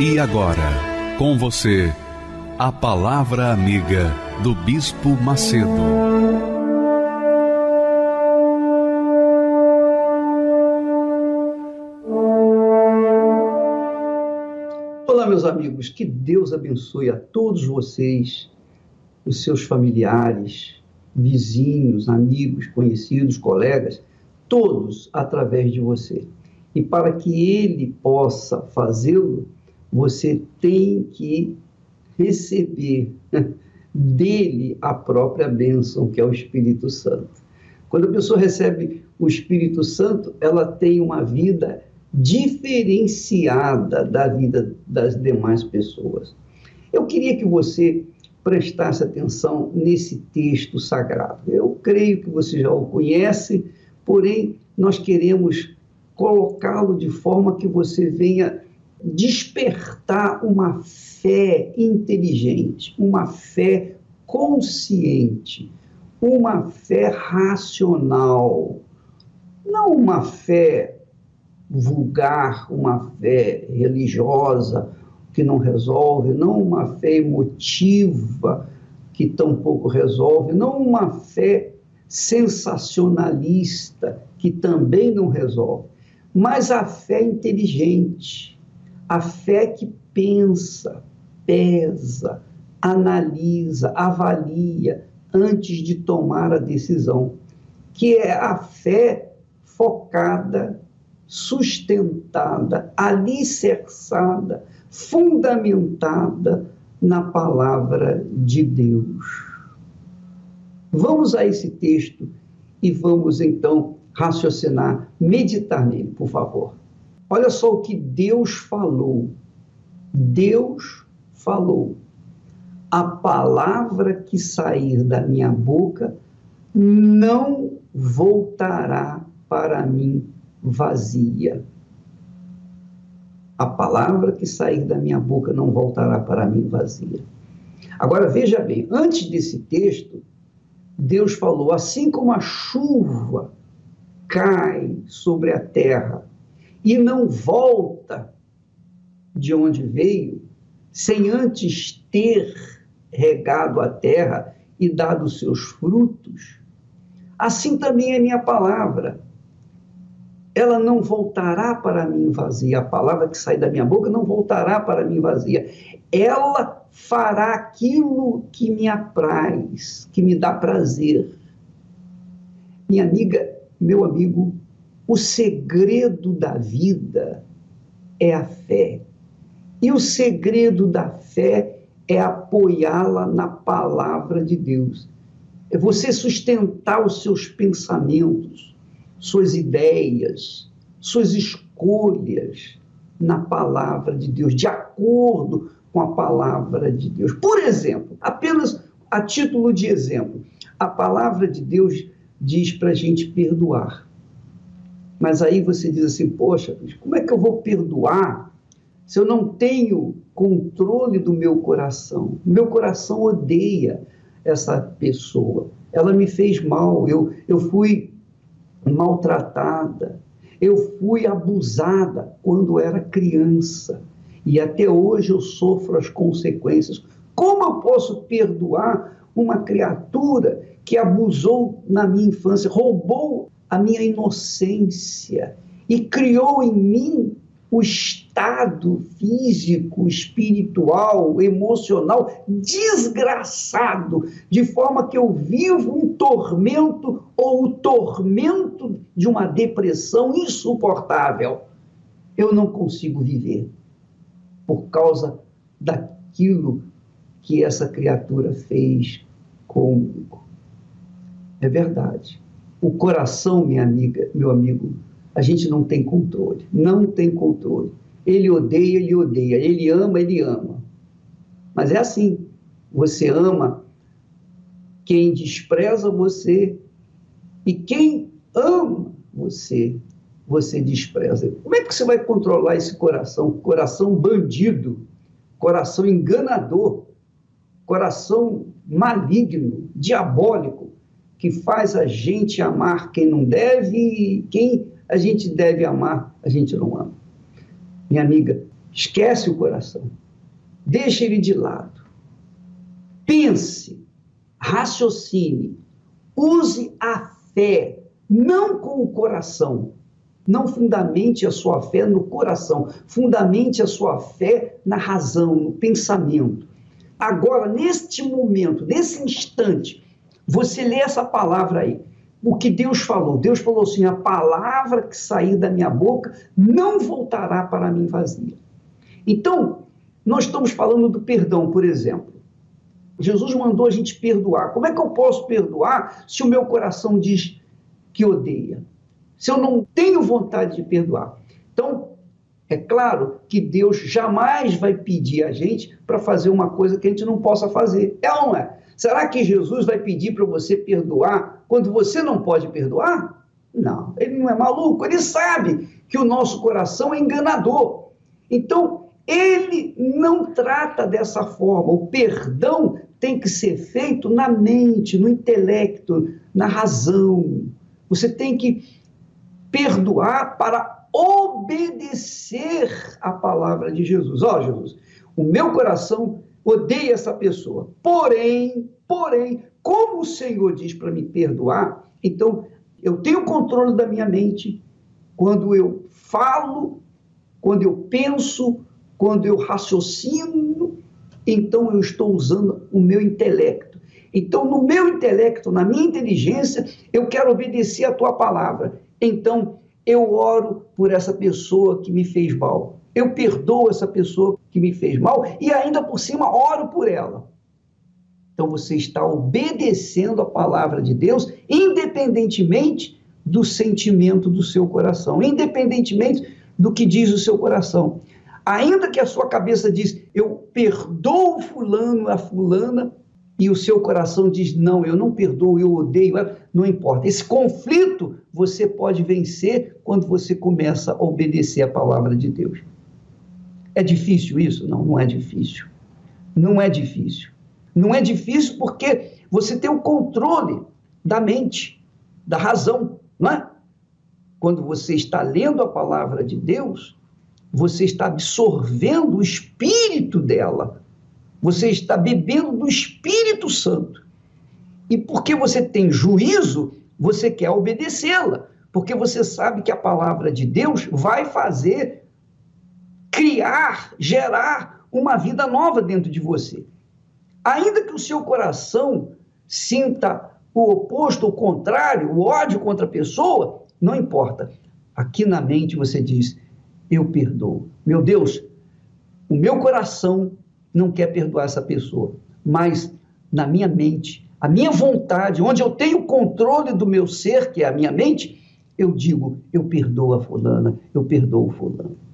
E agora, com você, a Palavra Amiga do Bispo Macedo. Olá, meus amigos, que Deus abençoe a todos vocês, os seus familiares, vizinhos, amigos, conhecidos, colegas, todos através de você. E para que Ele possa fazê-lo, você tem que receber dele a própria bênção, que é o Espírito Santo. Quando a pessoa recebe o Espírito Santo, ela tem uma vida diferenciada da vida das demais pessoas. Eu queria que você prestasse atenção nesse texto sagrado. Eu creio que você já o conhece, porém, nós queremos colocá-lo de forma que você venha despertar uma fé inteligente, uma fé consciente, uma fé racional, não uma fé vulgar, uma fé religiosa que não resolve, não uma fé emotiva que tampouco resolve, não uma fé sensacionalista que também não resolve, mas a fé inteligente, a fé que pensa, pesa, analisa, avalia antes de tomar a decisão, que é a fé focada, sustentada, alicerçada, fundamentada na palavra de Deus. Vamos a esse texto e vamos então raciocinar, meditar nele, por favor. Olha só o que Deus falou. Deus falou. A palavra que sair da minha boca não voltará para mim vazia. A palavra que sair da minha boca não voltará para mim vazia. Agora veja bem, antes desse texto, Deus falou: assim como a chuva cai sobre a terra e não volta de onde veio, sem antes ter regado a terra e dado seus frutos, assim também é minha palavra. Ela não voltará para mim vazia. A palavra que sai da minha boca não voltará para mim vazia. Ela fará aquilo que me apraz, que me dá prazer. Minha amiga, meu amigo, o segredo da vida é a fé. E o segredo da fé é apoiá-la na palavra de Deus. É você sustentar os seus pensamentos, suas ideias, suas escolhas na palavra de Deus, de acordo com a palavra de Deus. Por exemplo, apenas a título de exemplo, a palavra de Deus diz para a gente perdoar. Mas aí você diz assim: poxa, como é que eu vou perdoar se eu não tenho controle do meu coração? Meu coração odeia essa pessoa. Ela me fez mal, eu, eu fui maltratada, eu fui abusada quando era criança e até hoje eu sofro as consequências. Como eu posso perdoar uma criatura que abusou na minha infância, roubou a minha inocência e criou em mim o estado físico, espiritual, emocional desgraçado, de forma que eu vivo um tormento ou o tormento de uma depressão insuportável. Eu não consigo viver por causa daquilo que essa criatura fez comigo. É verdade. O coração, minha amiga, meu amigo, a gente não tem controle. Não tem controle. Ele odeia, ele odeia. Ele ama, ele ama. Mas é assim. Você ama quem despreza você e quem ama você, você despreza. Como é que você vai controlar esse coração? Coração bandido, coração enganador, coração maligno, diabólico, que faz a gente amar quem não deve e quem a gente deve amar, a gente não ama. Minha amiga, esquece o coração. Deixa ele de lado. Pense, raciocine, use a fé, não com o coração. Não fundamente a sua fé no coração, fundamente a sua fé na razão, no pensamento. Agora, neste momento, nesse instante, você lê essa palavra aí o que Deus falou. Deus falou assim: a palavra que sair da minha boca não voltará para mim vazia. Então, nós estamos falando do perdão, por exemplo. Jesus mandou a gente perdoar. Como é que eu posso perdoar se o meu coração diz que odeia? Se eu não tenho vontade de perdoar. Então, é claro que Deus jamais vai pedir a gente para fazer uma coisa que a gente não possa fazer. É ou não é? Será que Jesus vai pedir para você perdoar quando você não pode perdoar? Não, ele não é maluco, ele sabe que o nosso coração é enganador. Então, ele não trata dessa forma. O perdão tem que ser feito na mente, no intelecto, na razão. Você tem que perdoar para obedecer a palavra de Jesus. Ó, oh, Jesus, o meu coração odeio essa pessoa. Porém, porém, como o Senhor diz para me perdoar, então eu tenho controle da minha mente quando eu falo, quando eu penso, quando eu raciocino, então eu estou usando o meu intelecto. Então, no meu intelecto, na minha inteligência, eu quero obedecer a tua palavra. Então, eu oro por essa pessoa que me fez mal eu perdoo essa pessoa que me fez mal e ainda por cima oro por ela. Então você está obedecendo a palavra de Deus, independentemente do sentimento do seu coração, independentemente do que diz o seu coração. Ainda que a sua cabeça diz, eu perdoo fulano, a fulana, e o seu coração diz, não, eu não perdoo, eu odeio, não importa. Esse conflito você pode vencer quando você começa a obedecer a palavra de Deus. É difícil isso? Não, não é difícil. Não é difícil. Não é difícil porque você tem o controle da mente, da razão, não é? Quando você está lendo a palavra de Deus, você está absorvendo o espírito dela. Você está bebendo do Espírito Santo. E porque você tem juízo, você quer obedecê-la, porque você sabe que a palavra de Deus vai fazer criar, gerar uma vida nova dentro de você. Ainda que o seu coração sinta o oposto, o contrário, o ódio contra a pessoa, não importa. Aqui na mente você diz: Eu perdoo. Meu Deus, o meu coração não quer perdoar essa pessoa, mas na minha mente, a minha vontade, onde eu tenho controle do meu ser, que é a minha mente, eu digo: Eu perdoo a fulana, eu perdoo o fulano.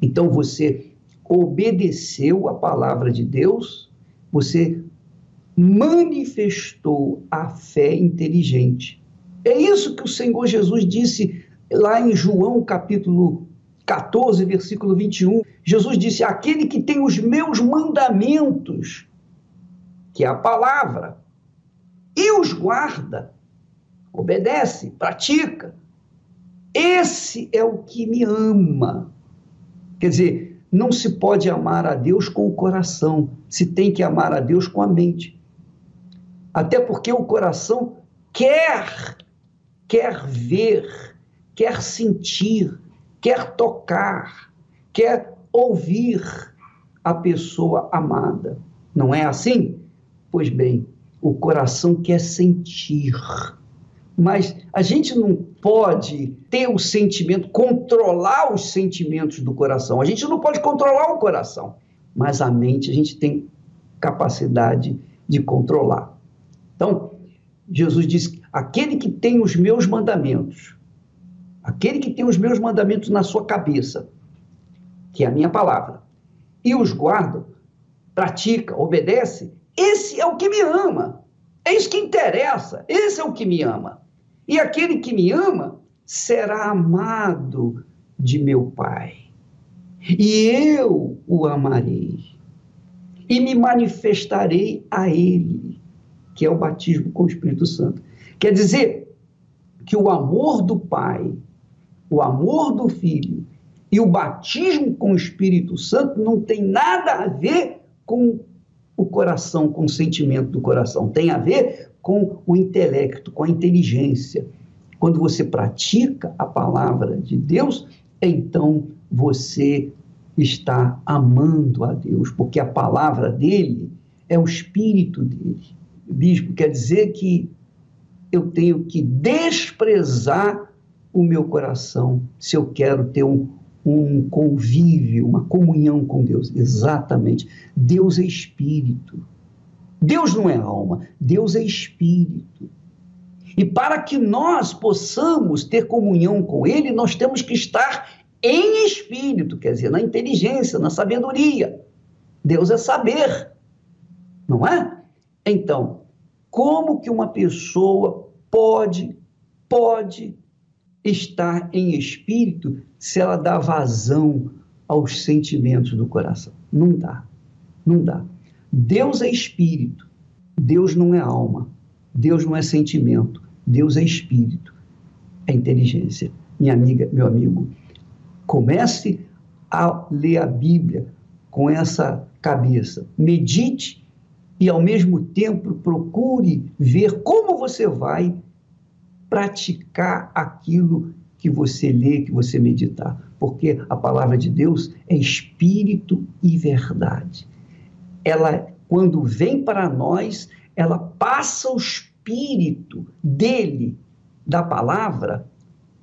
Então você obedeceu a palavra de Deus, você manifestou a fé inteligente. É isso que o Senhor Jesus disse lá em João capítulo 14, versículo 21. Jesus disse: Aquele que tem os meus mandamentos, que é a palavra, e os guarda, obedece, pratica, esse é o que me ama. Quer dizer, não se pode amar a Deus com o coração, se tem que amar a Deus com a mente. Até porque o coração quer, quer ver, quer sentir, quer tocar, quer ouvir a pessoa amada. Não é assim? Pois bem, o coração quer sentir. Mas a gente não pode ter o sentimento, controlar os sentimentos do coração. A gente não pode controlar o coração, mas a mente a gente tem capacidade de controlar. Então, Jesus diz: aquele que tem os meus mandamentos, aquele que tem os meus mandamentos na sua cabeça, que é a minha palavra, e os guarda, pratica, obedece, esse é o que me ama. É isso que interessa. Esse é o que me ama. E aquele que me ama será amado de meu Pai. E eu o amarei. E me manifestarei a ele, que é o batismo com o Espírito Santo. Quer dizer que o amor do Pai, o amor do Filho e o batismo com o Espírito Santo não tem nada a ver com o coração, com o sentimento do coração. Tem a ver com o intelecto, com a inteligência. Quando você pratica a palavra de Deus, então você está amando a Deus, porque a palavra dele é o espírito dele. Bispo, quer dizer que eu tenho que desprezar o meu coração se eu quero ter um, um convívio, uma comunhão com Deus. Exatamente. Deus é espírito. Deus não é alma, Deus é espírito. E para que nós possamos ter comunhão com Ele, nós temos que estar em espírito, quer dizer, na inteligência, na sabedoria. Deus é saber, não é? Então, como que uma pessoa pode, pode estar em espírito se ela dá vazão aos sentimentos do coração. Não dá. Não dá. Deus é espírito. Deus não é alma. Deus não é sentimento. Deus é espírito. É inteligência. Minha amiga, meu amigo, comece a ler a Bíblia com essa cabeça. Medite e, ao mesmo tempo, procure ver como você vai praticar aquilo que você lê, que você meditar. Porque a palavra de Deus é espírito e verdade. Ela, quando vem para nós, ela passa o espírito dele, da palavra,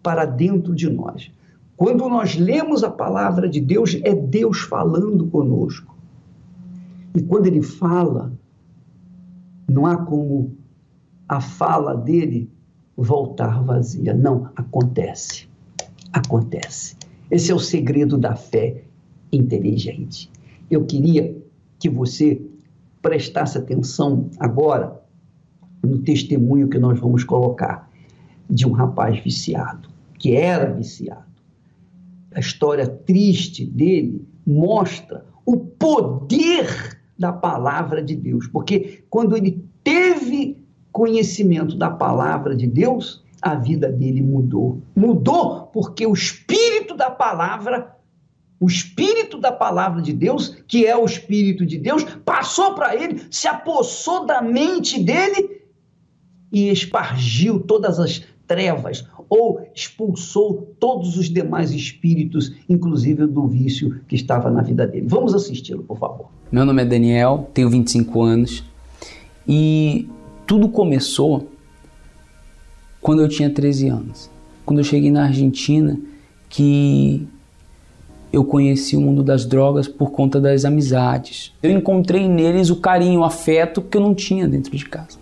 para dentro de nós. Quando nós lemos a palavra de Deus, é Deus falando conosco. E quando ele fala, não há como a fala dele voltar vazia. Não, acontece. Acontece. Esse é o segredo da fé inteligente. Eu queria que você prestasse atenção agora no testemunho que nós vamos colocar de um rapaz viciado, que era viciado. A história triste dele mostra o poder da palavra de Deus, porque quando ele teve conhecimento da palavra de Deus, a vida dele mudou. Mudou porque o espírito da palavra, o espírito da palavra de Deus, que é o espírito de Deus, passou para ele, se apossou da mente dele e espargiu todas as trevas ou expulsou todos os demais espíritos, inclusive do vício que estava na vida dele. Vamos assisti-lo, por favor. Meu nome é Daniel, tenho 25 anos e tudo começou quando eu tinha 13 anos. Quando eu cheguei na Argentina, que eu conheci o mundo das drogas por conta das amizades. Eu encontrei neles o carinho, o afeto que eu não tinha dentro de casa.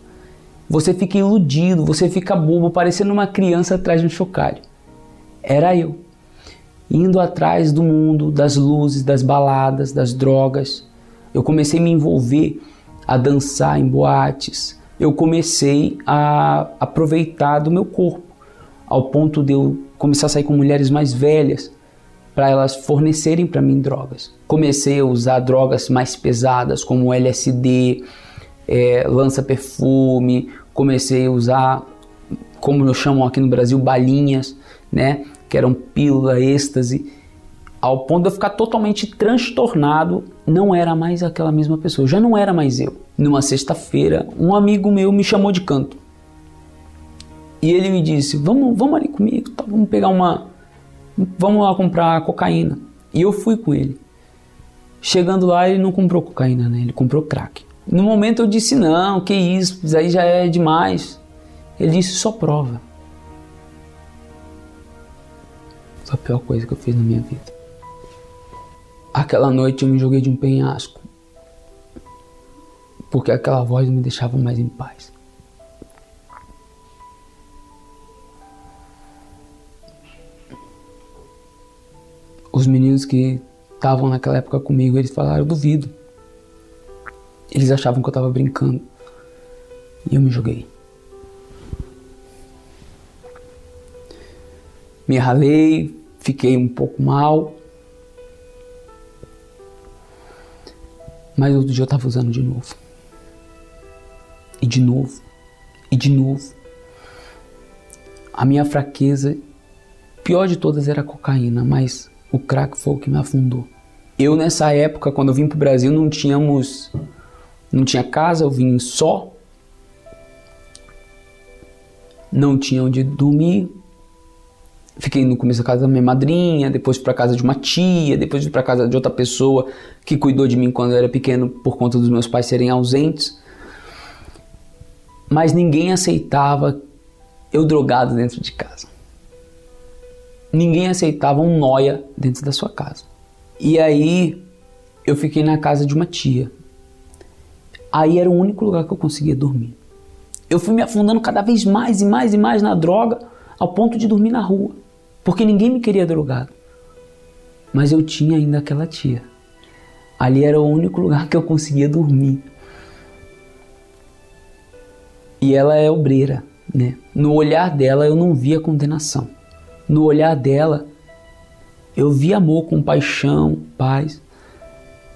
Você fica iludido, você fica bobo, parecendo uma criança atrás de um chocalho. Era eu, indo atrás do mundo, das luzes, das baladas, das drogas. Eu comecei a me envolver, a dançar em boates, eu comecei a aproveitar do meu corpo, ao ponto de eu começar a sair com mulheres mais velhas para elas fornecerem para mim drogas. Comecei a usar drogas mais pesadas, como LSD, é, lança-perfume, comecei a usar, como eu chamo aqui no Brasil, balinhas, né, que eram pílula, êxtase, ao ponto de eu ficar totalmente transtornado, não era mais aquela mesma pessoa, já não era mais eu numa sexta-feira, um amigo meu me chamou de canto. E ele me disse: Vamos, vamos ali comigo, tá? vamos pegar uma. Vamos lá comprar cocaína. E eu fui com ele. Chegando lá, ele não comprou cocaína, né? Ele comprou crack. No momento eu disse: Não, que isso, isso aí já é demais. Ele disse: Só prova. Foi a pior coisa que eu fiz na minha vida. Aquela noite eu me joguei de um penhasco porque aquela voz me deixava mais em paz. Os meninos que estavam naquela época comigo, eles falaram, duvido. Eles achavam que eu estava brincando. E eu me joguei. Me ralei, fiquei um pouco mal. Mas outro dia eu estava usando de novo. E de novo. E de novo. A minha fraqueza, pior de todas, era a cocaína, mas o crack foi o que me afundou. Eu nessa época, quando eu vim para o Brasil, não tínhamos, não tinha casa, eu vim só, não tinha onde dormir. Fiquei no começo da casa da minha madrinha, depois para casa de uma tia, depois para casa de outra pessoa que cuidou de mim quando eu era pequeno por conta dos meus pais serem ausentes. Mas ninguém aceitava eu drogado dentro de casa. Ninguém aceitava um noia dentro da sua casa. E aí eu fiquei na casa de uma tia. Aí era o único lugar que eu conseguia dormir. Eu fui me afundando cada vez mais e mais e mais na droga, ao ponto de dormir na rua, porque ninguém me queria drogado. Mas eu tinha ainda aquela tia. Ali era o único lugar que eu conseguia dormir. E ela é obreira, né? No olhar dela eu não via condenação. No olhar dela eu vi amor, compaixão, paz.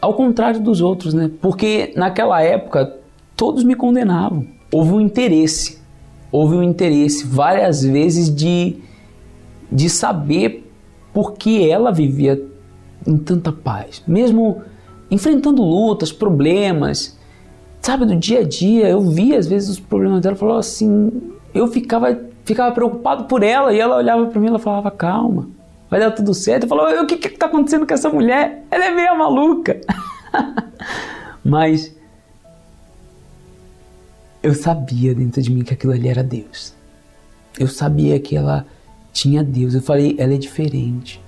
Ao contrário dos outros, né? Porque naquela época todos me condenavam. Houve um interesse, houve um interesse várias vezes de, de saber por que ela vivia em tanta paz, mesmo enfrentando lutas, problemas, sabe, do dia a dia. Eu via às vezes os problemas dela, falava assim, eu ficava ficava preocupado por ela e ela olhava para mim e falava calma vai dar tudo certo. Eu falava, o que que tá acontecendo com essa mulher? Ela é meio maluca. Mas eu sabia dentro de mim que aquilo ali era Deus. Eu sabia que ela tinha Deus. Eu falei, ela é diferente.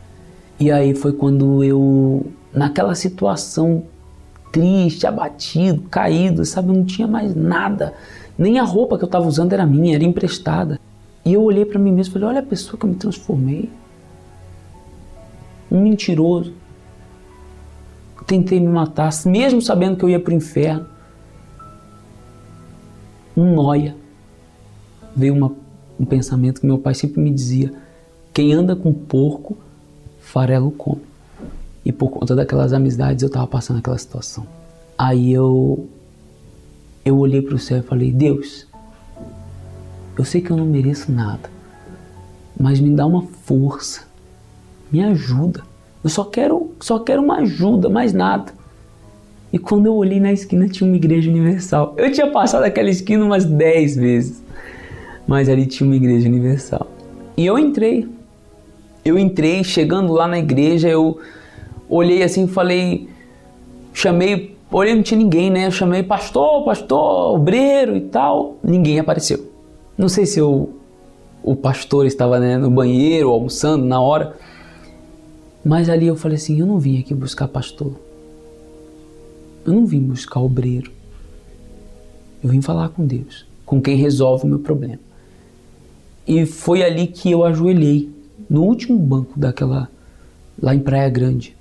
E aí foi quando eu, naquela situação triste, abatido, caído, sabe, eu não tinha mais nada. Nem a roupa que eu estava usando era minha, era emprestada. E eu olhei para mim mesmo e falei: olha a pessoa que eu me transformei um mentiroso. Tentei me matar, mesmo sabendo que eu ia para o inferno. Um noia. Veio uma, um pensamento que meu pai sempre me dizia: quem anda com porco, farelo come. E por conta daquelas amizades eu estava passando aquela situação. Aí eu eu olhei para o céu e falei: Deus, eu sei que eu não mereço nada, mas me dá uma força me ajuda. Eu só quero, só quero uma ajuda, mais nada. E quando eu olhei na esquina tinha uma igreja universal. Eu tinha passado aquela esquina umas 10 vezes. Mas ali tinha uma igreja universal. E eu entrei. Eu entrei, chegando lá na igreja, eu olhei assim e falei, chamei, olhei não tinha ninguém, né? Eu chamei pastor, pastor, obreiro e tal. Ninguém apareceu. Não sei se eu, o pastor estava né, no banheiro, almoçando na hora. Mas ali eu falei assim: eu não vim aqui buscar pastor. Eu não vim buscar obreiro. Eu vim falar com Deus, com quem resolve o meu problema. E foi ali que eu ajoelhei, no último banco daquela, lá em Praia Grande,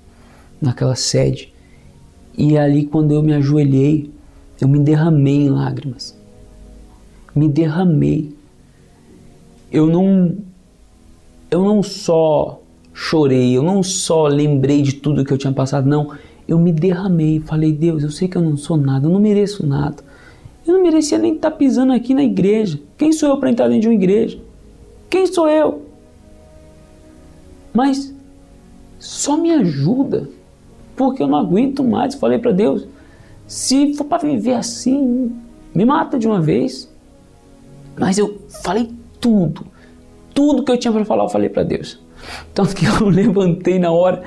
naquela sede. E ali, quando eu me ajoelhei, eu me derramei em lágrimas. Me derramei. Eu não, eu não só chorei, eu não só lembrei de tudo que eu tinha passado, não, eu me derramei, falei, Deus, eu sei que eu não sou nada, eu não mereço nada. Eu não merecia nem estar pisando aqui na igreja. Quem sou eu para entrar dentro de uma igreja? Quem sou eu? Mas só me ajuda, porque eu não aguento mais. Falei para Deus, se for para viver assim, me mata de uma vez. Mas eu falei tudo, tudo que eu tinha para falar, eu falei para Deus. Tanto que eu levantei na hora,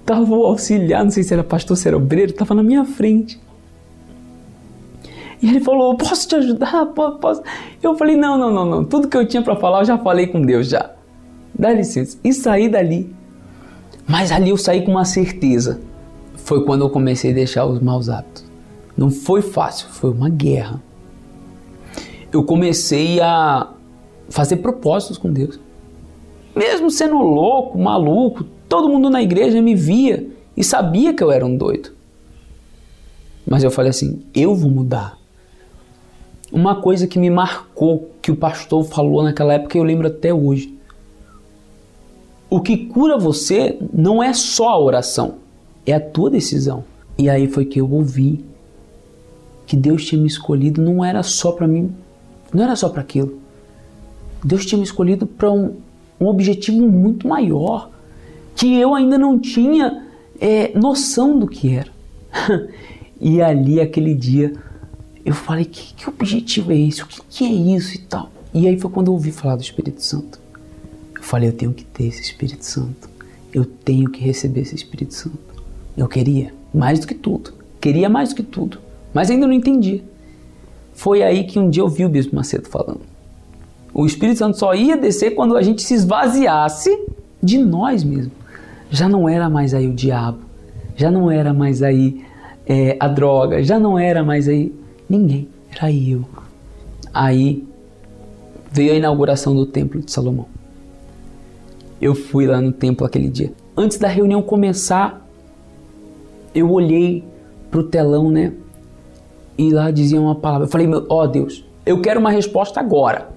estava o auxiliar, não sei se era pastor, se era obreiro, estava na minha frente. E ele falou: Posso te ajudar? Posso? Eu falei: Não, não, não, não. Tudo que eu tinha para falar eu já falei com Deus já. Dá licença. E saí dali. Mas ali eu saí com uma certeza. Foi quando eu comecei a deixar os maus hábitos. Não foi fácil, foi uma guerra. Eu comecei a fazer propósitos com Deus mesmo sendo louco, maluco, todo mundo na igreja me via e sabia que eu era um doido. Mas eu falei assim: eu vou mudar. Uma coisa que me marcou, que o pastor falou naquela época, eu lembro até hoje. O que cura você não é só a oração, é a tua decisão. E aí foi que eu ouvi que Deus tinha me escolhido não era só para mim, não era só para aquilo. Deus tinha me escolhido para um, um, objetivo muito maior, que eu ainda não tinha é, noção do que era. e ali, aquele dia, eu falei: que, que objetivo é esse? O que, que é isso e tal? E aí foi quando eu ouvi falar do Espírito Santo. Eu falei, eu tenho que ter esse Espírito Santo. Eu tenho que receber esse Espírito Santo. Eu queria, mais do que tudo. Queria mais do que tudo. Mas ainda não entendia. Foi aí que um dia eu vi o Bispo Macedo falando. O Espírito Santo só ia descer quando a gente se esvaziasse de nós mesmos. Já não era mais aí o diabo. Já não era mais aí é, a droga. Já não era mais aí ninguém. Era eu. Aí veio a inauguração do Templo de Salomão eu fui lá no templo aquele dia. Antes da reunião começar, eu olhei pro telão, né? E lá dizia uma palavra. Eu falei, ó oh, Deus, eu quero uma resposta agora.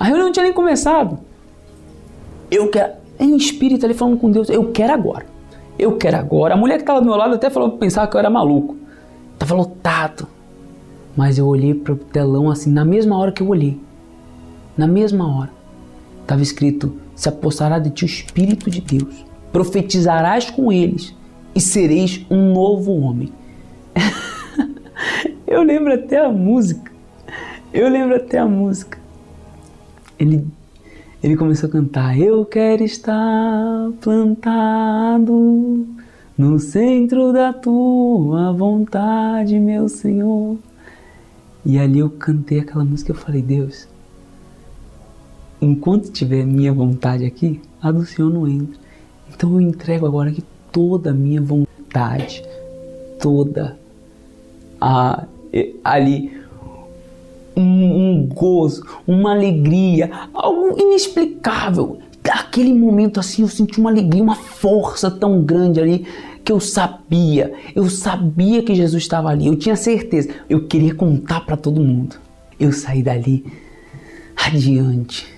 A reunião não tinha nem começado. Eu quero. Em espírito ali falando com Deus, eu quero agora. Eu quero agora. A mulher que estava do meu lado até falou pensava que eu era maluco. Tava lotado. Mas eu olhei pro telão assim, na mesma hora que eu olhei. Na mesma hora. Tava escrito se apossará de ti o Espírito de Deus. Profetizarás com eles e sereis um novo homem. Eu lembro até a música. Eu lembro até a música. Ele, ele começou a cantar: Eu quero estar plantado no centro da tua vontade, meu Senhor. E ali eu cantei aquela música e eu falei: Deus, enquanto tiver minha vontade aqui, a do Senhor não entra. Então eu entrego agora aqui toda a minha vontade, toda a, ali um, um gozo, uma alegria, algo inexplicável. Aquele momento assim eu senti uma alegria, uma força tão grande ali que eu sabia, eu sabia que Jesus estava ali, eu tinha certeza, eu queria contar para todo mundo. Eu saí dali adiante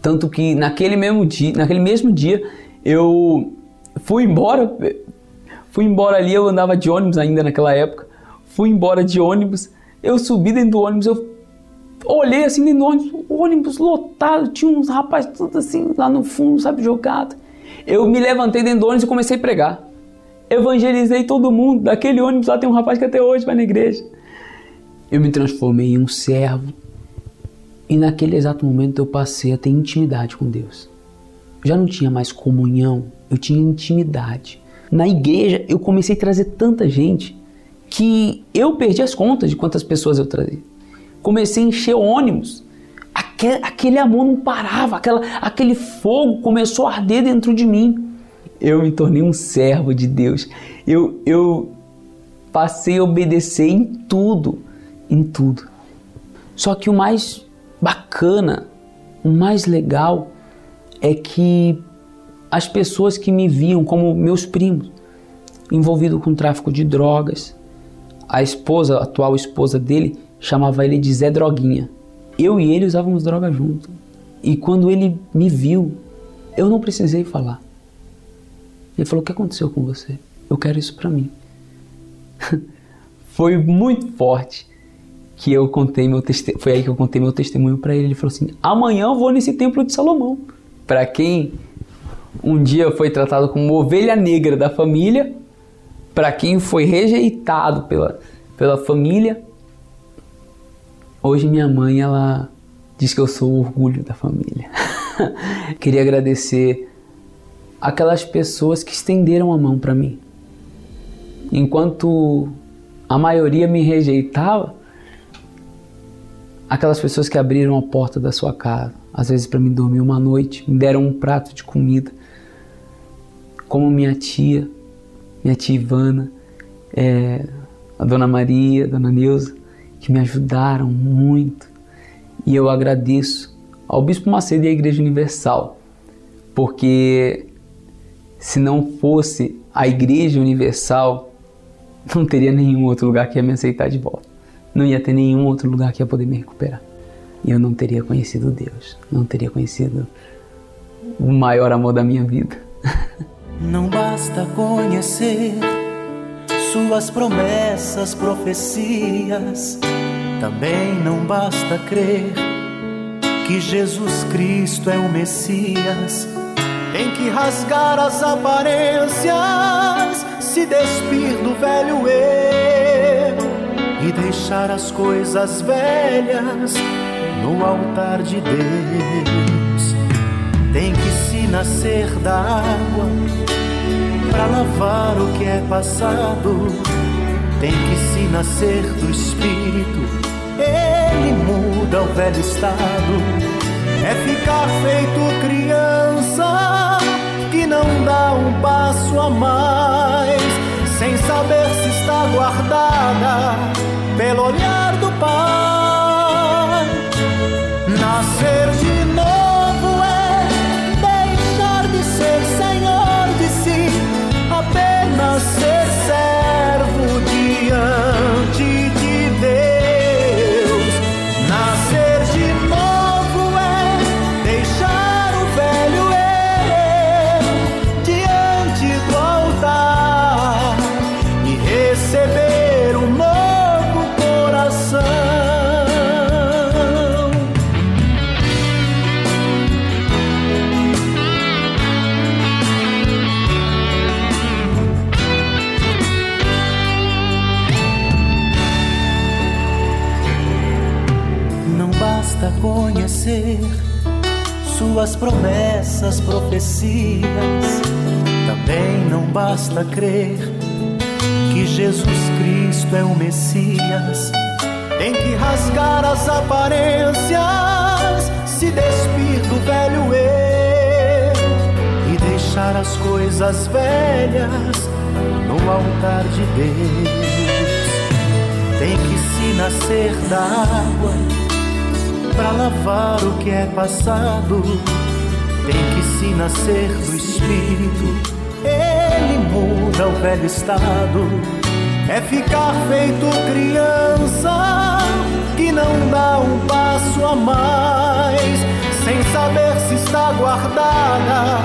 tanto que naquele mesmo dia, naquele mesmo dia, eu fui embora, fui embora ali, eu andava de ônibus ainda naquela época, fui embora de ônibus, eu subi dentro do ônibus, eu olhei assim dentro do ônibus, ônibus lotado, tinha uns rapazes tudo assim lá no fundo, sabe, jogado. Eu me levantei dentro do ônibus e comecei a pregar. Evangelizei todo mundo, daquele ônibus lá tem um rapaz que até hoje vai na igreja. Eu me transformei em um servo e naquele exato momento eu passei a ter intimidade com Deus. Já não tinha mais comunhão, eu tinha intimidade. Na igreja eu comecei a trazer tanta gente que eu perdi as contas de quantas pessoas eu trazia. Comecei a encher ônibus. Aquele, amor não parava, aquela, aquele fogo começou a arder dentro de mim. Eu me tornei um servo de Deus. Eu, eu passei a obedecer em tudo, em tudo. Só que o mais bacana, o mais legal é que as pessoas que me viam como meus primos, envolvido com tráfico de drogas, a esposa, a atual esposa dele, chamava ele de Zé Droguinha. Eu e ele usávamos droga junto. E quando ele me viu, eu não precisei falar. Ele falou: "O que aconteceu com você? Eu quero isso para mim." Foi muito forte que eu contei meu testemunho, foi aí que eu contei meu testemunho para ele. Ele falou assim: "Amanhã eu vou nesse templo de Salomão". Para quem um dia foi tratado como ovelha negra da família, para quem foi rejeitado pela pela família, hoje minha mãe ela diz que eu sou o orgulho da família. Queria agradecer aquelas pessoas que estenderam a mão para mim. Enquanto a maioria me rejeitava, Aquelas pessoas que abriram a porta da sua casa, às vezes para me dormir uma noite, me deram um prato de comida. Como minha tia, minha tia Ivana, é, a Dona Maria, a Dona Neuza, que me ajudaram muito. E eu agradeço ao Bispo Macedo e à Igreja Universal, porque se não fosse a Igreja Universal, não teria nenhum outro lugar que ia me aceitar de volta. Não ia ter nenhum outro lugar que ia poder me recuperar. E eu não teria conhecido Deus, não teria conhecido o maior amor da minha vida. Não basta conhecer suas promessas, profecias, também não basta crer que Jesus Cristo é o Messias. Tem que rasgar as aparências, se despir do velho eu e deixar as coisas velhas no altar de Deus. Tem que se nascer da água para lavar o que é passado. Tem que se nascer do Espírito, ele muda o velho estado. É ficar feito criança que não dá um passo a mais, sem saber se está guardada pelo olhar do Pai. Nascer de novo promessas, profecias. Também não basta crer que Jesus Cristo é o Messias. Tem que rasgar as aparências, se despir do velho eu e deixar as coisas velhas no altar de Deus. Tem que se nascer da água para lavar o que é passado. Se nascer do Espírito, ele muda o velho estado. É ficar feito criança que não dá um passo a mais, sem saber se está guardada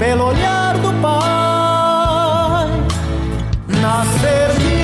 pelo olhar do Pai. Nascer de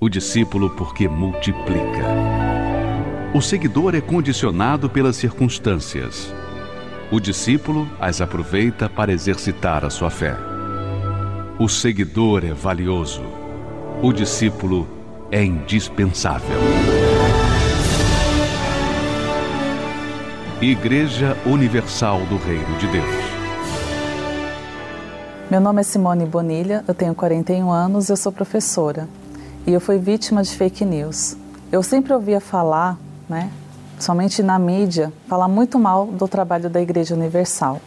O discípulo porque multiplica. O seguidor é condicionado pelas circunstâncias. O discípulo as aproveita para exercitar a sua fé. O seguidor é valioso. O discípulo é indispensável. Igreja Universal do Reino de Deus. Meu nome é Simone Bonilha, eu tenho 41 anos e eu sou professora. E eu fui vítima de fake news. Eu sempre ouvia falar, né, somente na mídia, falar muito mal do trabalho da Igreja Universal.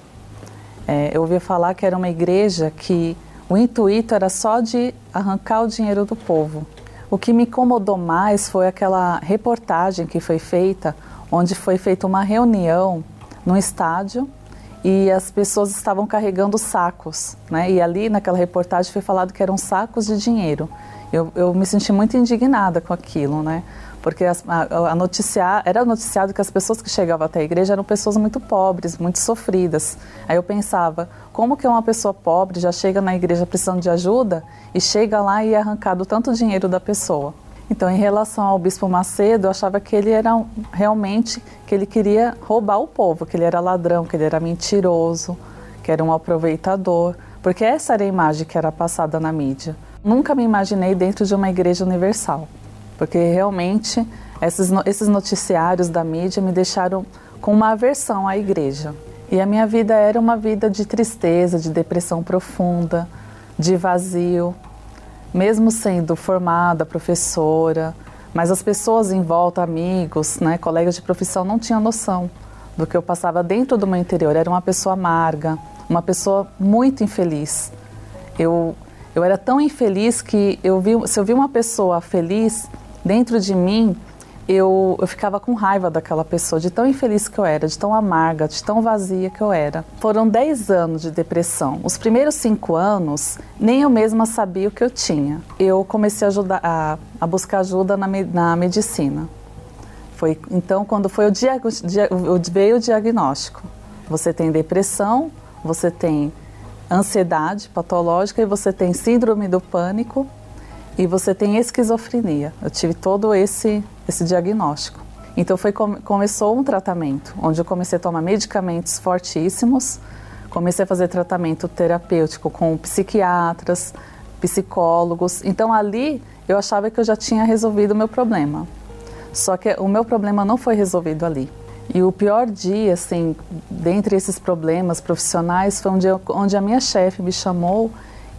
É, eu ouvia falar que era uma igreja que o intuito era só de arrancar o dinheiro do povo. O que me incomodou mais foi aquela reportagem que foi feita, onde foi feita uma reunião no estádio e as pessoas estavam carregando sacos, né? E ali naquela reportagem foi falado que eram sacos de dinheiro. Eu, eu me senti muito indignada com aquilo, né? Porque a, a, noticiar, era noticiado que as pessoas que chegavam até a igreja eram pessoas muito pobres, muito sofridas. Aí eu pensava, como que uma pessoa pobre já chega na igreja precisando de ajuda e chega lá e é arrancado tanto dinheiro da pessoa? Então, em relação ao Bispo Macedo, eu achava que ele era realmente que ele queria roubar o povo, que ele era ladrão, que ele era mentiroso, que era um aproveitador, porque essa era a imagem que era passada na mídia. Nunca me imaginei dentro de uma igreja universal, porque realmente esses, esses noticiários da mídia me deixaram com uma aversão à igreja. E a minha vida era uma vida de tristeza, de depressão profunda, de vazio, mesmo sendo formada, professora, mas as pessoas em volta, amigos, né, colegas de profissão, não tinham noção do que eu passava dentro do meu interior. Era uma pessoa amarga, uma pessoa muito infeliz. Eu, eu era tão infeliz que eu vi, se eu vi uma pessoa feliz dentro de mim, eu, eu ficava com raiva daquela pessoa, de tão infeliz que eu era, de tão amarga, de tão vazia que eu era. Foram 10 anos de depressão. Os primeiros 5 anos, nem eu mesma sabia o que eu tinha. Eu comecei a, ajudar, a, a buscar ajuda na, na medicina. Foi então quando foi o dia, veio o diagnóstico. Você tem depressão, você tem ansiedade patológica e você tem síndrome do pânico e você tem esquizofrenia. Eu tive todo esse esse diagnóstico. Então foi começou um tratamento, onde eu comecei a tomar medicamentos fortíssimos, comecei a fazer tratamento terapêutico com psiquiatras, psicólogos. Então ali eu achava que eu já tinha resolvido o meu problema. Só que o meu problema não foi resolvido ali. E o pior dia, assim, dentre esses problemas profissionais, foi um dia onde a minha chefe me chamou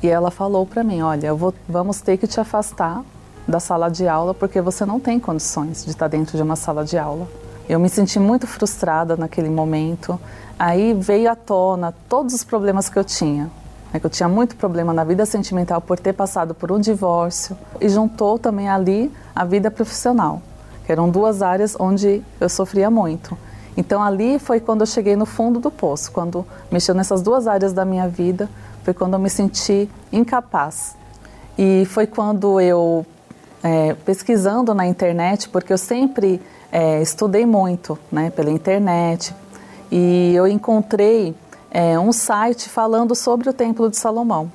e ela falou para mim: Olha, vou, vamos ter que te afastar da sala de aula porque você não tem condições de estar dentro de uma sala de aula. Eu me senti muito frustrada naquele momento. Aí veio à tona todos os problemas que eu tinha. Né, que eu tinha muito problema na vida sentimental por ter passado por um divórcio e juntou também ali a vida profissional, que eram duas áreas onde eu sofria muito. Então ali foi quando eu cheguei no fundo do poço, quando mexeu nessas duas áreas da minha vida, foi quando eu me senti incapaz. E foi quando eu é, pesquisando na internet, porque eu sempre é, estudei muito né, pela internet, e eu encontrei é, um site falando sobre o Templo de Salomão.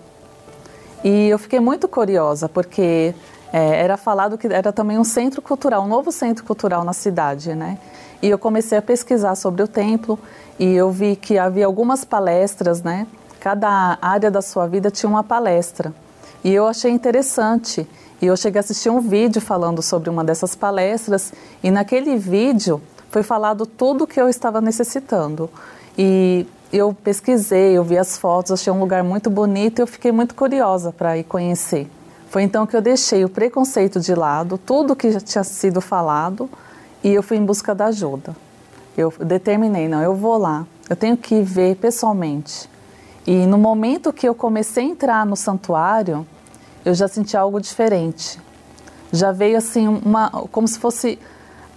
E eu fiquei muito curiosa, porque é, era falado que era também um centro cultural, um novo centro cultural na cidade, né? E eu comecei a pesquisar sobre o templo e eu vi que havia algumas palestras, né? Cada área da sua vida tinha uma palestra. E eu achei interessante e eu cheguei a assistir um vídeo falando sobre uma dessas palestras, e naquele vídeo foi falado tudo o que eu estava necessitando. E eu pesquisei, eu vi as fotos, achei um lugar muito bonito e eu fiquei muito curiosa para ir conhecer. Foi então que eu deixei o preconceito de lado, tudo que já tinha sido falado, e eu fui em busca da ajuda. Eu determinei, não, eu vou lá, eu tenho que ver pessoalmente. E no momento que eu comecei a entrar no santuário, eu já senti algo diferente. Já veio assim uma, como se fosse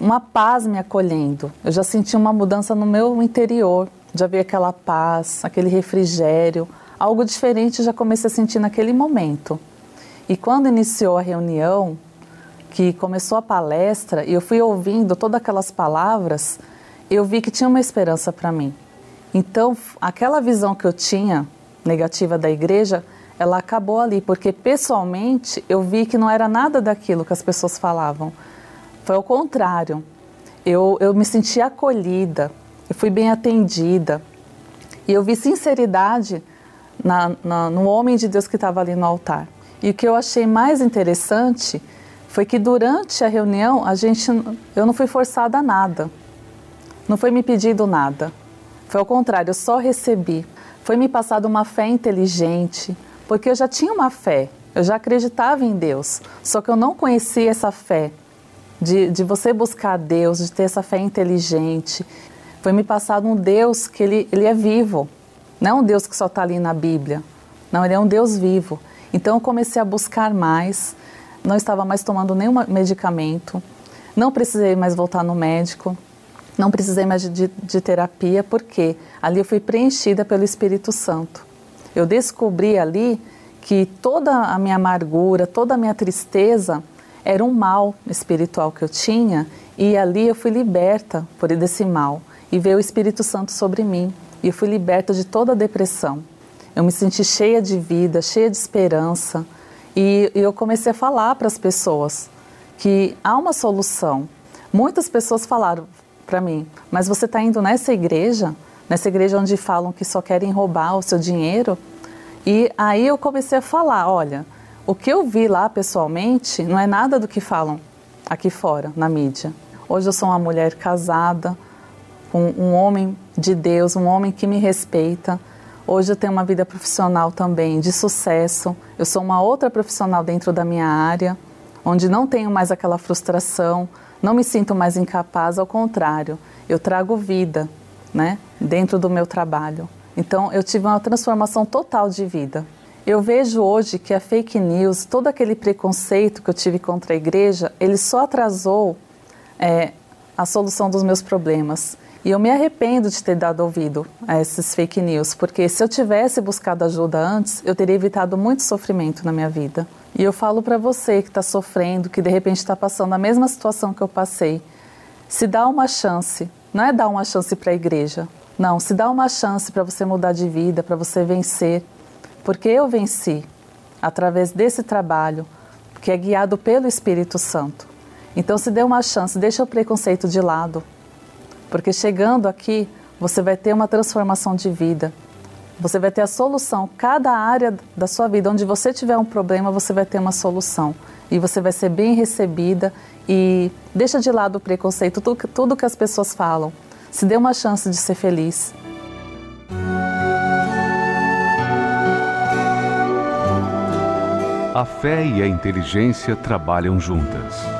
uma paz me acolhendo. Eu já senti uma mudança no meu interior. Já veio aquela paz, aquele refrigério, algo diferente já comecei a sentir naquele momento. E quando iniciou a reunião, que começou a palestra, e eu fui ouvindo todas aquelas palavras, eu vi que tinha uma esperança para mim. Então, aquela visão que eu tinha negativa da igreja ela acabou ali, porque pessoalmente eu vi que não era nada daquilo que as pessoas falavam. Foi o contrário. Eu, eu me senti acolhida, eu fui bem atendida. E eu vi sinceridade na, na, no homem de Deus que estava ali no altar. E o que eu achei mais interessante foi que durante a reunião a gente, eu não fui forçada a nada. Não foi me pedido nada. Foi ao contrário, eu só recebi. Foi me passada uma fé inteligente, porque eu já tinha uma fé Eu já acreditava em Deus, só que eu não conhecia essa fé de, de você buscar Deus, de ter essa fé inteligente. Foi me passado um Deus que ele, ele é vivo, não é um Deus que só está ali na Bíblia. Não, ele é um Deus vivo. Então eu comecei a buscar mais, não estava mais tomando nenhum medicamento, não precisei mais voltar no médico, não precisei mais de, de terapia, porque ali eu fui preenchida pelo Espírito Santo. Eu descobri ali que toda a minha amargura, toda a minha tristeza era um mal espiritual que eu tinha e ali eu fui liberta por desse mal. E veio o Espírito Santo sobre mim. E eu fui liberta de toda a depressão. Eu me senti cheia de vida, cheia de esperança e, e eu comecei a falar para as pessoas que há uma solução. Muitas pessoas falaram para mim, mas você está indo nessa igreja, nessa igreja onde falam que só querem roubar o seu dinheiro? E aí eu comecei a falar, olha, o que eu vi lá pessoalmente não é nada do que falam aqui fora, na mídia. Hoje eu sou uma mulher casada, com um homem de Deus, um homem que me respeita, Hoje eu tenho uma vida profissional também de sucesso. Eu sou uma outra profissional dentro da minha área, onde não tenho mais aquela frustração, não me sinto mais incapaz, ao contrário, eu trago vida, né, dentro do meu trabalho. Então eu tive uma transformação total de vida. Eu vejo hoje que a fake news, todo aquele preconceito que eu tive contra a igreja, ele só atrasou é, a solução dos meus problemas. E eu me arrependo de ter dado ouvido a esses fake news, porque se eu tivesse buscado ajuda antes, eu teria evitado muito sofrimento na minha vida. E eu falo para você que está sofrendo, que de repente está passando a mesma situação que eu passei, se dá uma chance, não é dar uma chance para a igreja, não, se dá uma chance para você mudar de vida, para você vencer, porque eu venci através desse trabalho que é guiado pelo Espírito Santo. Então, se dê uma chance, deixa o preconceito de lado, porque chegando aqui, você vai ter uma transformação de vida. Você vai ter a solução. Cada área da sua vida, onde você tiver um problema, você vai ter uma solução. E você vai ser bem recebida e deixa de lado o preconceito, tudo, tudo que as pessoas falam. Se dê uma chance de ser feliz. A fé e a inteligência trabalham juntas.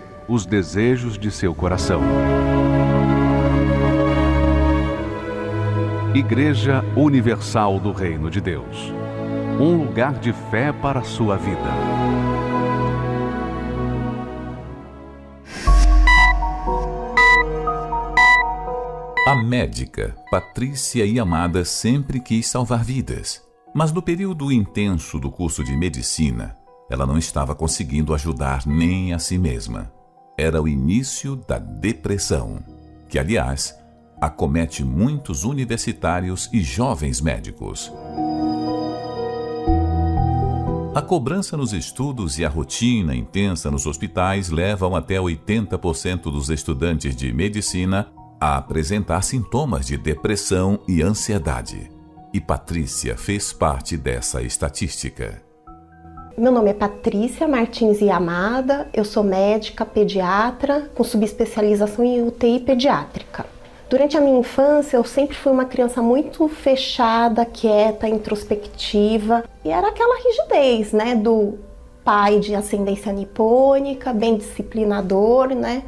os desejos de seu coração. Igreja Universal do Reino de Deus um lugar de fé para a sua vida. A médica Patrícia Yamada sempre quis salvar vidas, mas no período intenso do curso de medicina, ela não estava conseguindo ajudar nem a si mesma era o início da depressão, que, aliás, acomete muitos universitários e jovens médicos. A cobrança nos estudos e a rotina intensa nos hospitais levam até 80% dos estudantes de medicina a apresentar sintomas de depressão e ansiedade. E Patrícia fez parte dessa estatística. Meu nome é Patrícia Martins Yamada, eu sou médica pediatra com subespecialização em UTI pediátrica. Durante a minha infância, eu sempre fui uma criança muito fechada, quieta, introspectiva, e era aquela rigidez, né, do pai de ascendência nipônica, bem disciplinador, né?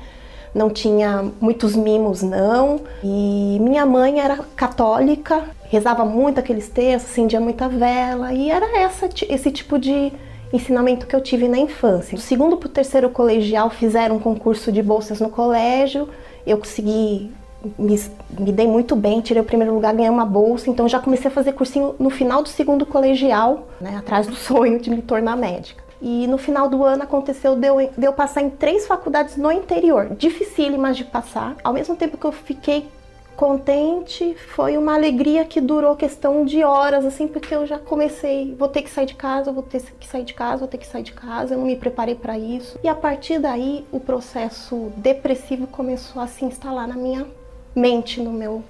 Não tinha muitos mimos não. E minha mãe era católica, rezava muito aqueles textos, acendia muita vela, e era essa esse tipo de ensinamento que eu tive na infância. Do segundo para o terceiro colegial fizeram um concurso de bolsas no colégio, eu consegui, me, me dei muito bem, tirei o primeiro lugar, ganhei uma bolsa, então já comecei a fazer cursinho no final do segundo colegial, né, atrás do sonho de me tornar médica. E no final do ano aconteceu de eu, de eu passar em três faculdades no interior, dificílimas de passar, ao mesmo tempo que eu fiquei contente, foi uma alegria que durou questão de horas, assim, porque eu já comecei, vou ter que sair de casa, vou ter que sair de casa, vou ter que sair de casa, eu não me preparei para isso. E a partir daí, o processo depressivo começou a se instalar na minha mente, no meu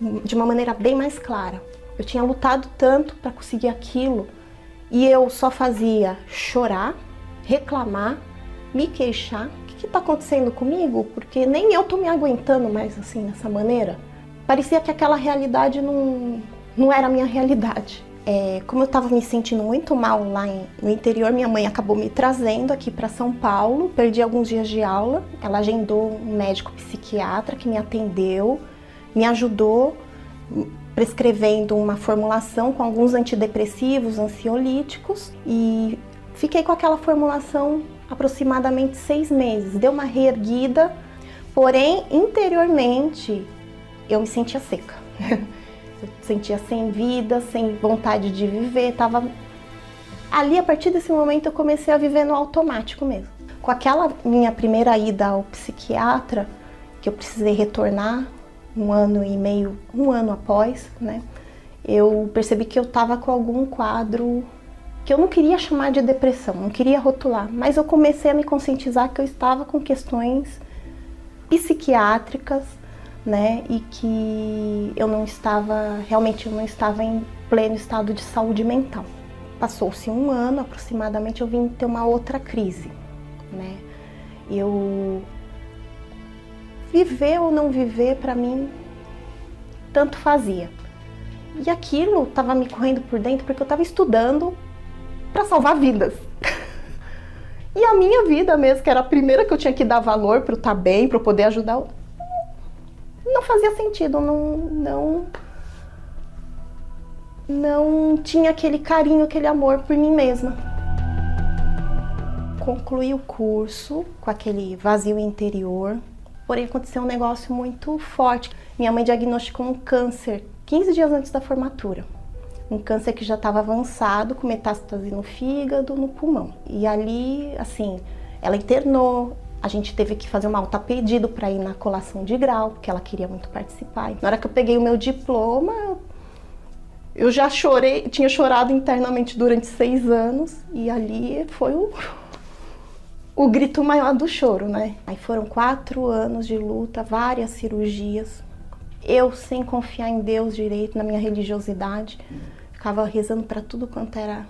de uma maneira bem mais clara. Eu tinha lutado tanto para conseguir aquilo e eu só fazia chorar, reclamar, me queixar que está acontecendo comigo? Porque nem eu tô me aguentando mais assim, dessa maneira. Parecia que aquela realidade não, não era a minha realidade. É, como eu estava me sentindo muito mal lá em, no interior, minha mãe acabou me trazendo aqui para São Paulo. Perdi alguns dias de aula. Ela agendou um médico psiquiatra que me atendeu, me ajudou prescrevendo uma formulação com alguns antidepressivos, ansiolíticos e fiquei com aquela formulação aproximadamente seis meses. Deu uma reerguida, porém, interiormente, eu me sentia seca. eu sentia sem vida, sem vontade de viver, tava ali a partir desse momento eu comecei a viver no automático mesmo. Com aquela minha primeira ida ao psiquiatra, que eu precisei retornar um ano e meio, um ano após, né? Eu percebi que eu estava com algum quadro que eu não queria chamar de depressão, não queria rotular, mas eu comecei a me conscientizar que eu estava com questões psiquiátricas, né, e que eu não estava, realmente eu não estava em pleno estado de saúde mental. Passou-se um ano aproximadamente, eu vim ter uma outra crise, né, eu viver ou não viver para mim tanto fazia. E aquilo estava me correndo por dentro porque eu estava estudando para salvar vidas. E a minha vida mesmo, que era a primeira que eu tinha que dar valor para estar tá bem, para poder ajudar, não fazia sentido, não, não, não tinha aquele carinho, aquele amor por mim mesma. Concluí o curso com aquele vazio interior, porém aconteceu um negócio muito forte. Minha mãe diagnosticou um câncer 15 dias antes da formatura um câncer que já estava avançado, com metástase no fígado, no pulmão. E ali, assim, ela internou, a gente teve que fazer um alta pedido para ir na colação de grau, porque ela queria muito participar. Na hora que eu peguei o meu diploma, eu já chorei, tinha chorado internamente durante seis anos, e ali foi o, o grito maior do choro, né? Aí foram quatro anos de luta, várias cirurgias. Eu sem confiar em Deus direito, na minha religiosidade ficava rezando para tudo quanto era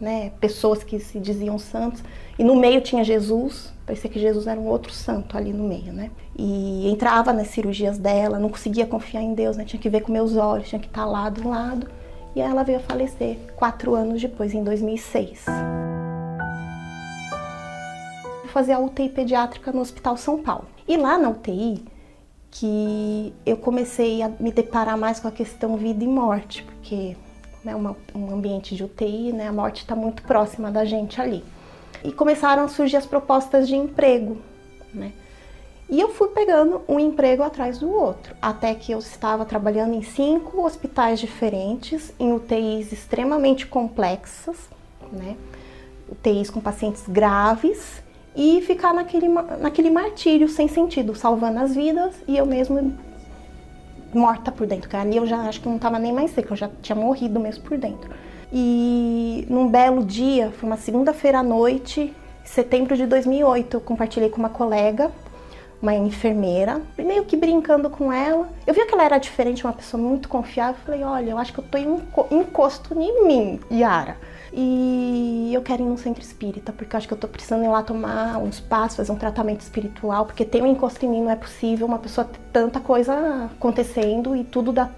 né, pessoas que se diziam santos. E no meio tinha Jesus, parecia que Jesus era um outro santo ali no meio, né? E entrava nas cirurgias dela, não conseguia confiar em Deus, né? Tinha que ver com meus olhos, tinha que estar lá do lado. E ela veio a falecer quatro anos depois, em 2006. Vou fazer a UTI pediátrica no Hospital São Paulo. E lá na UTI, que eu comecei a me deparar mais com a questão vida e morte, porque né, uma, um ambiente de UTI, né, a morte está muito próxima da gente ali. E começaram a surgir as propostas de emprego, né? E eu fui pegando um emprego atrás do outro, até que eu estava trabalhando em cinco hospitais diferentes, em UTIs extremamente complexas, né? UTIs com pacientes graves, e ficar naquele, naquele martírio sem sentido, salvando as vidas e eu mesmo morta por dentro, que ali eu já acho que não estava nem mais seca, eu já tinha morrido mesmo por dentro. E num belo dia, foi uma segunda-feira à noite, setembro de 2008, eu compartilhei com uma colega, uma enfermeira, meio que brincando com ela. Eu vi que ela era diferente, uma pessoa muito confiável. Falei, olha, eu acho que eu tô em encosto em mim, Yara. E eu quero ir num centro espírita, porque eu acho que eu tô precisando ir lá tomar uns passos, fazer um tratamento espiritual, porque ter um encosto em mim não é possível, uma pessoa ter tanta coisa acontecendo e tudo dá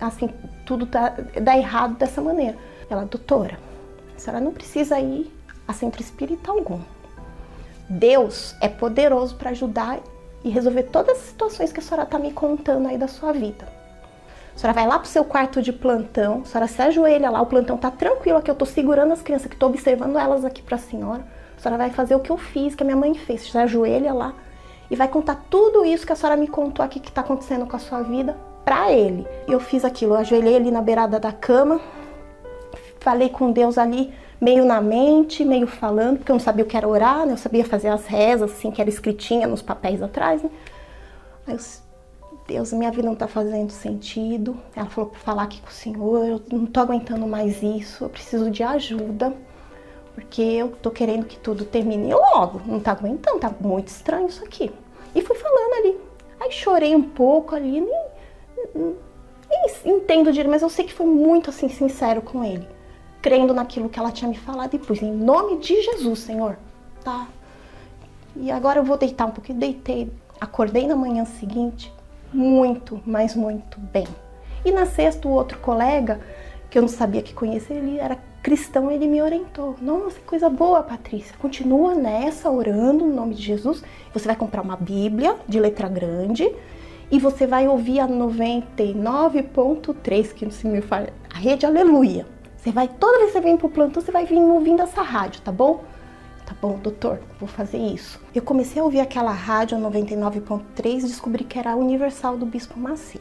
assim, tudo dá, dá errado dessa maneira. Ela, doutora, a senhora não precisa ir a centro espírita algum. Deus é poderoso para ajudar e resolver todas as situações que a senhora está me contando aí da sua vida. A senhora vai lá pro seu quarto de plantão, a senhora se ajoelha lá, o plantão tá tranquilo aqui, eu tô segurando as crianças, que tô observando elas aqui pra senhora. A senhora vai fazer o que eu fiz, que a minha mãe fez. Se ajoelha lá e vai contar tudo isso que a senhora me contou aqui que tá acontecendo com a sua vida para ele. Eu fiz aquilo, eu ajoelhei ali na beirada da cama, falei com Deus ali, meio na mente, meio falando, porque eu não sabia o que era orar, né? Eu sabia fazer as rezas, assim, que era escritinha nos papéis atrás, né? Aí eu Deus, minha vida não está fazendo sentido. Ela falou para falar aqui com o Senhor, eu não estou aguentando mais isso, eu preciso de ajuda, porque eu estou querendo que tudo termine logo. Não está aguentando, tá muito estranho isso aqui. E fui falando ali. Aí chorei um pouco ali, nem, nem, entendo direito, mas eu sei que foi muito assim sincero com ele, crendo naquilo que ela tinha me falado e pus em nome de Jesus, Senhor. Tá. E agora eu vou deitar um pouquinho, deitei, acordei na manhã seguinte muito, mas muito bem. E na sexta, o outro colega, que eu não sabia que conhecia, ele era cristão, ele me orientou. Nossa, coisa boa, Patrícia. Continua nessa, orando no nome de Jesus. Você vai comprar uma Bíblia de letra grande e você vai ouvir a 99.3, que não se me fala, a rede Aleluia. Você vai, toda vez que você vem pro plantão, você vai vir ouvindo essa rádio, tá bom? Tá bom, doutor, vou fazer isso. Eu comecei a ouvir aquela rádio 99.3 e descobri que era a Universal do Bispo Maci.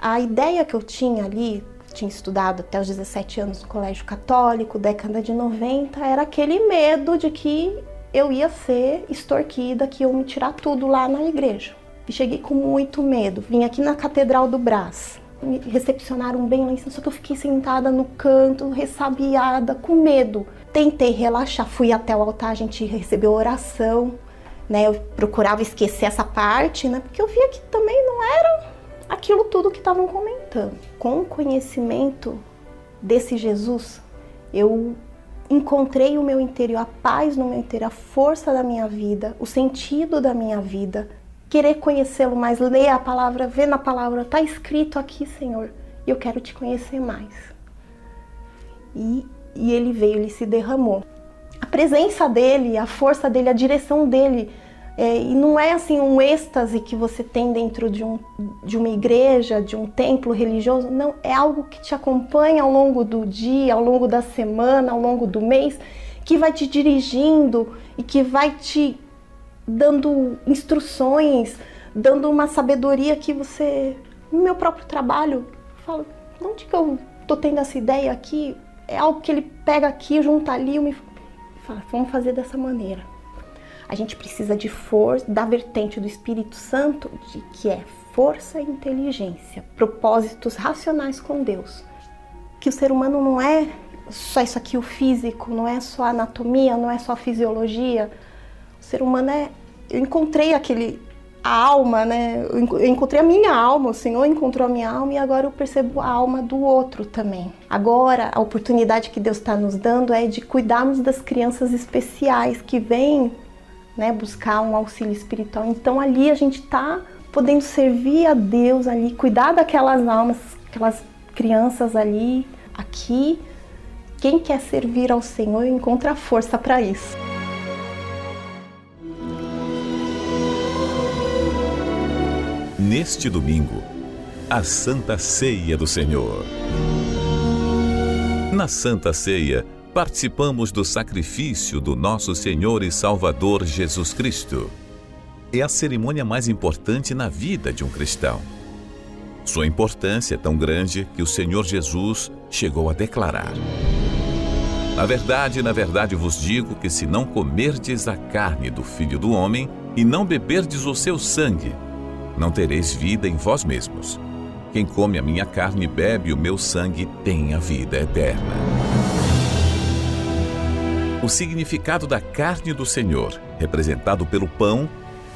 A ideia que eu tinha ali, tinha estudado até os 17 anos no colégio católico, década de 90, era aquele medo de que eu ia ser extorquida, que iam me tirar tudo lá na igreja. E cheguei com muito medo. Vim aqui na Catedral do Brás. Me recepcionaram bem lá em cima, só que eu fiquei sentada no canto, ressabiada, com medo tentei relaxar, fui até o altar, a gente recebeu oração, né? Eu procurava esquecer essa parte, né? Porque eu via que também não era aquilo tudo que estavam comentando. Com o conhecimento desse Jesus, eu encontrei o meu interior, a paz no meu interior, a força da minha vida, o sentido da minha vida, querer conhecê-lo mais, ler a palavra, ver na palavra, tá escrito aqui, Senhor, e eu quero te conhecer mais. E e ele veio, ele se derramou. A presença dele, a força dele, a direção dele, é, e não é assim um êxtase que você tem dentro de, um, de uma igreja, de um templo religioso, não, é algo que te acompanha ao longo do dia, ao longo da semana, ao longo do mês, que vai te dirigindo e que vai te dando instruções, dando uma sabedoria que você, no meu próprio trabalho, fala, onde que eu tô tendo essa ideia aqui? é algo que ele pega aqui, junta ali e fala, vamos fazer dessa maneira. A gente precisa de força, da vertente do Espírito Santo, de que é força e inteligência, propósitos racionais com Deus. Que o ser humano não é só isso aqui, o físico, não é só a anatomia, não é só a fisiologia. Ser humano é. Eu encontrei aquele a alma, né? Eu encontrei a minha alma, o Senhor encontrou a minha alma e agora eu percebo a alma do outro também. Agora, a oportunidade que Deus está nos dando é de cuidarmos das crianças especiais que vêm né, buscar um auxílio espiritual. Então, ali a gente está podendo servir a Deus ali, cuidar daquelas almas, aquelas crianças ali, aqui. Quem quer servir ao Senhor encontra força para isso. Neste domingo, a Santa Ceia do Senhor. Na Santa Ceia, participamos do sacrifício do nosso Senhor e Salvador Jesus Cristo. É a cerimônia mais importante na vida de um cristão. Sua importância é tão grande que o Senhor Jesus chegou a declarar: Na verdade, na verdade vos digo que se não comerdes a carne do Filho do Homem e não beberdes o seu sangue, não tereis vida em vós mesmos. Quem come a minha carne e bebe o meu sangue tem a vida eterna. O significado da carne do Senhor, representado pelo pão,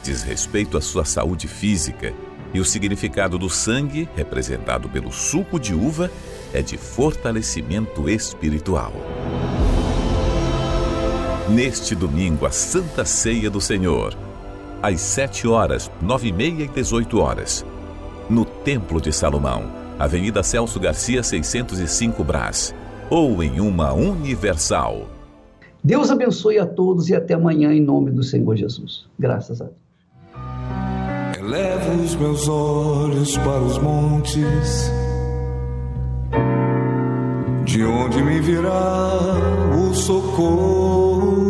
diz respeito à sua saúde física, e o significado do sangue, representado pelo suco de uva, é de fortalecimento espiritual. Neste domingo, a Santa Ceia do Senhor às 7 horas, 9 e meia e 18 horas. No Templo de Salomão, Avenida Celso Garcia, 605 Brás. Ou em uma Universal. Deus abençoe a todos e até amanhã em nome do Senhor Jesus. Graças a Deus. Elevo os meus olhos para os montes, de onde me virá o socorro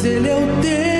Pois ele é o socorro.